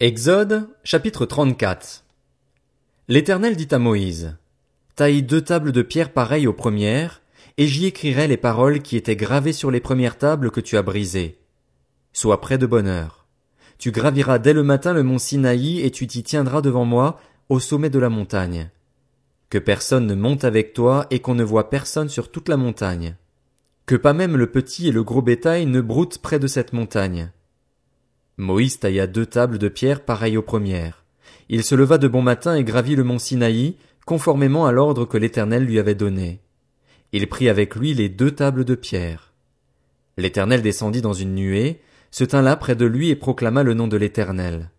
Exode, chapitre 34. L'Éternel dit à Moïse, Taille deux tables de pierre pareilles aux premières, et j'y écrirai les paroles qui étaient gravées sur les premières tables que tu as brisées. Sois près de bonne heure. Tu graviras dès le matin le mont Sinaï et tu t'y tiendras devant moi au sommet de la montagne. Que personne ne monte avec toi et qu'on ne voit personne sur toute la montagne. Que pas même le petit et le gros bétail ne broutent près de cette montagne Moïse tailla deux tables de pierre pareilles aux premières. Il se leva de bon matin et gravit le mont Sinaï, conformément à l'ordre que l'Éternel lui avait donné. Il prit avec lui les deux tables de pierre. L'Éternel descendit dans une nuée, se tint là près de lui et proclama le nom de l'Éternel.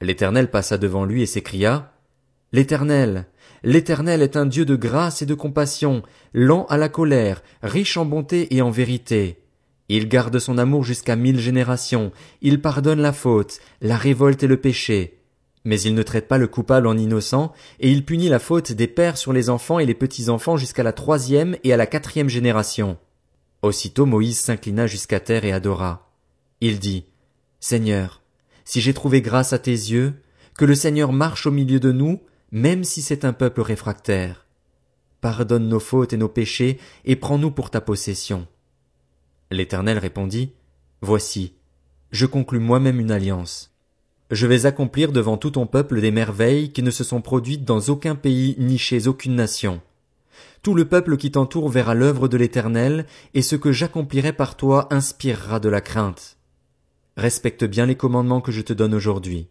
L'Éternel passa devant lui et s'écria, L'Éternel, l'Éternel est un Dieu de grâce et de compassion, lent à la colère, riche en bonté et en vérité, il garde son amour jusqu'à mille générations, il pardonne la faute, la révolte et le péché. Mais il ne traite pas le coupable en innocent, et il punit la faute des pères sur les enfants et les petits-enfants jusqu'à la troisième et à la quatrième génération. Aussitôt Moïse s'inclina jusqu'à terre et adora. Il dit, Seigneur, si j'ai trouvé grâce à tes yeux, que le Seigneur marche au milieu de nous, même si c'est un peuple réfractaire. Pardonne nos fautes et nos péchés, et prends-nous pour ta possession. L'Éternel répondit, Voici, je conclus moi-même une alliance. Je vais accomplir devant tout ton peuple des merveilles qui ne se sont produites dans aucun pays ni chez aucune nation. Tout le peuple qui t'entoure verra l'œuvre de l'Éternel, et ce que j'accomplirai par toi inspirera de la crainte. Respecte bien les commandements que je te donne aujourd'hui.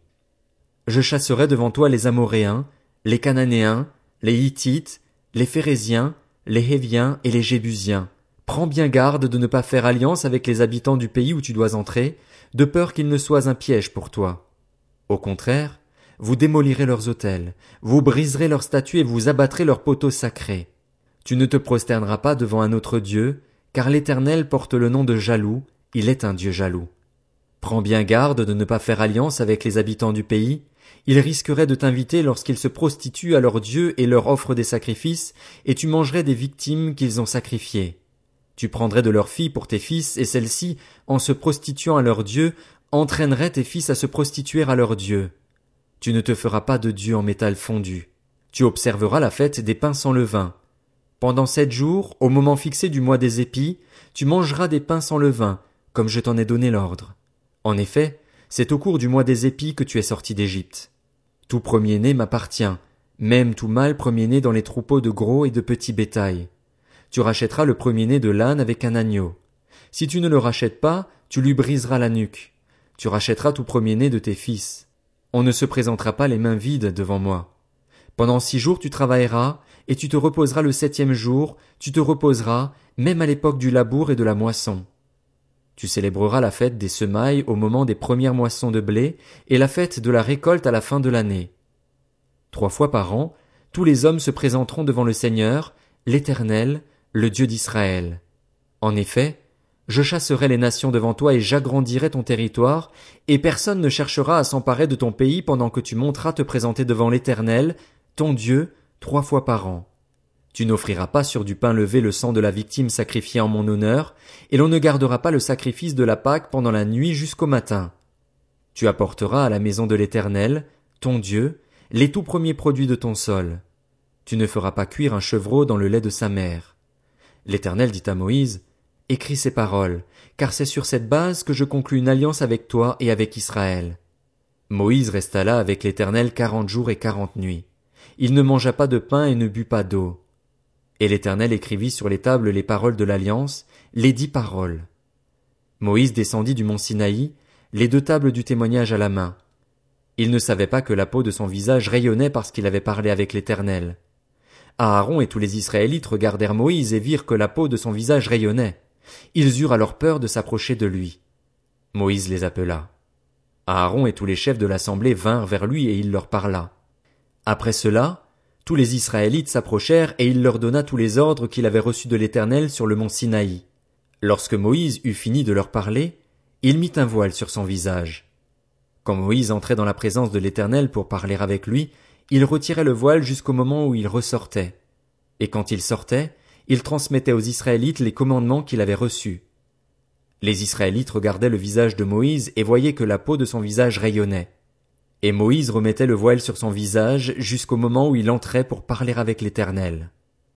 Je chasserai devant toi les Amoréens, les Cananéens, les Hittites, les Phérésiens, les Héviens et les Jébusiens, Prends bien garde de ne pas faire alliance avec les habitants du pays où tu dois entrer, de peur qu'ils ne soient un piège pour toi. Au contraire, vous démolirez leurs autels, vous briserez leurs statues et vous abattrez leurs poteaux sacrés. Tu ne te prosterneras pas devant un autre Dieu, car l'Éternel porte le nom de jaloux, il est un Dieu jaloux. Prends bien garde de ne pas faire alliance avec les habitants du pays, ils risqueraient de t'inviter lorsqu'ils se prostituent à leurs dieux et leur offrent des sacrifices, et tu mangerais des victimes qu'ils ont sacrifiées. Tu prendrais de leurs filles pour tes fils, et celles-ci, en se prostituant à leurs dieux, entraîneraient tes fils à se prostituer à leurs dieux. Tu ne te feras pas de dieu en métal fondu. Tu observeras la fête des pains sans levain. Pendant sept jours, au moment fixé du mois des épis, tu mangeras des pains sans levain, comme je t'en ai donné l'ordre. En effet, c'est au cours du mois des épis que tu es sorti d'Égypte. Tout premier-né m'appartient, même tout mâle premier-né dans les troupeaux de gros et de petits bétail tu rachèteras le premier-né de l'âne avec un agneau. Si tu ne le rachètes pas, tu lui briseras la nuque. Tu rachèteras tout premier-né de tes fils. On ne se présentera pas les mains vides devant moi. Pendant six jours tu travailleras, et tu te reposeras le septième jour, tu te reposeras, même à l'époque du labour et de la moisson. Tu célébreras la fête des semailles au moment des premières moissons de blé, et la fête de la récolte à la fin de l'année. Trois fois par an, tous les hommes se présenteront devant le Seigneur, l'Éternel, le Dieu d'Israël. En effet, je chasserai les nations devant toi et j'agrandirai ton territoire, et personne ne cherchera à s'emparer de ton pays pendant que tu monteras te présenter devant l'Éternel, ton Dieu, trois fois par an. Tu n'offriras pas sur du pain levé le sang de la victime sacrifiée en mon honneur, et l'on ne gardera pas le sacrifice de la Pâque pendant la nuit jusqu'au matin. Tu apporteras à la maison de l'Éternel, ton Dieu, les tout premiers produits de ton sol. Tu ne feras pas cuire un chevreau dans le lait de sa mère. L'Éternel dit à Moïse, Écris ces paroles, car c'est sur cette base que je conclus une alliance avec toi et avec Israël. Moïse resta là avec l'Éternel quarante jours et quarante nuits. Il ne mangea pas de pain et ne but pas d'eau. Et l'Éternel écrivit sur les tables les paroles de l'alliance, les dix paroles. Moïse descendit du mont Sinaï, les deux tables du témoignage à la main. Il ne savait pas que la peau de son visage rayonnait parce qu'il avait parlé avec l'Éternel. Aaron et tous les Israélites regardèrent Moïse et virent que la peau de son visage rayonnait. Ils eurent alors peur de s'approcher de lui. Moïse les appela. Aaron et tous les chefs de l'assemblée vinrent vers lui et il leur parla. Après cela, tous les Israélites s'approchèrent et il leur donna tous les ordres qu'il avait reçus de l'Éternel sur le mont Sinaï. Lorsque Moïse eut fini de leur parler, il mit un voile sur son visage. Quand Moïse entrait dans la présence de l'Éternel pour parler avec lui, il retirait le voile jusqu'au moment où il ressortait. Et quand il sortait, il transmettait aux Israélites les commandements qu'il avait reçus. Les Israélites regardaient le visage de Moïse et voyaient que la peau de son visage rayonnait. Et Moïse remettait le voile sur son visage jusqu'au moment où il entrait pour parler avec l'Éternel.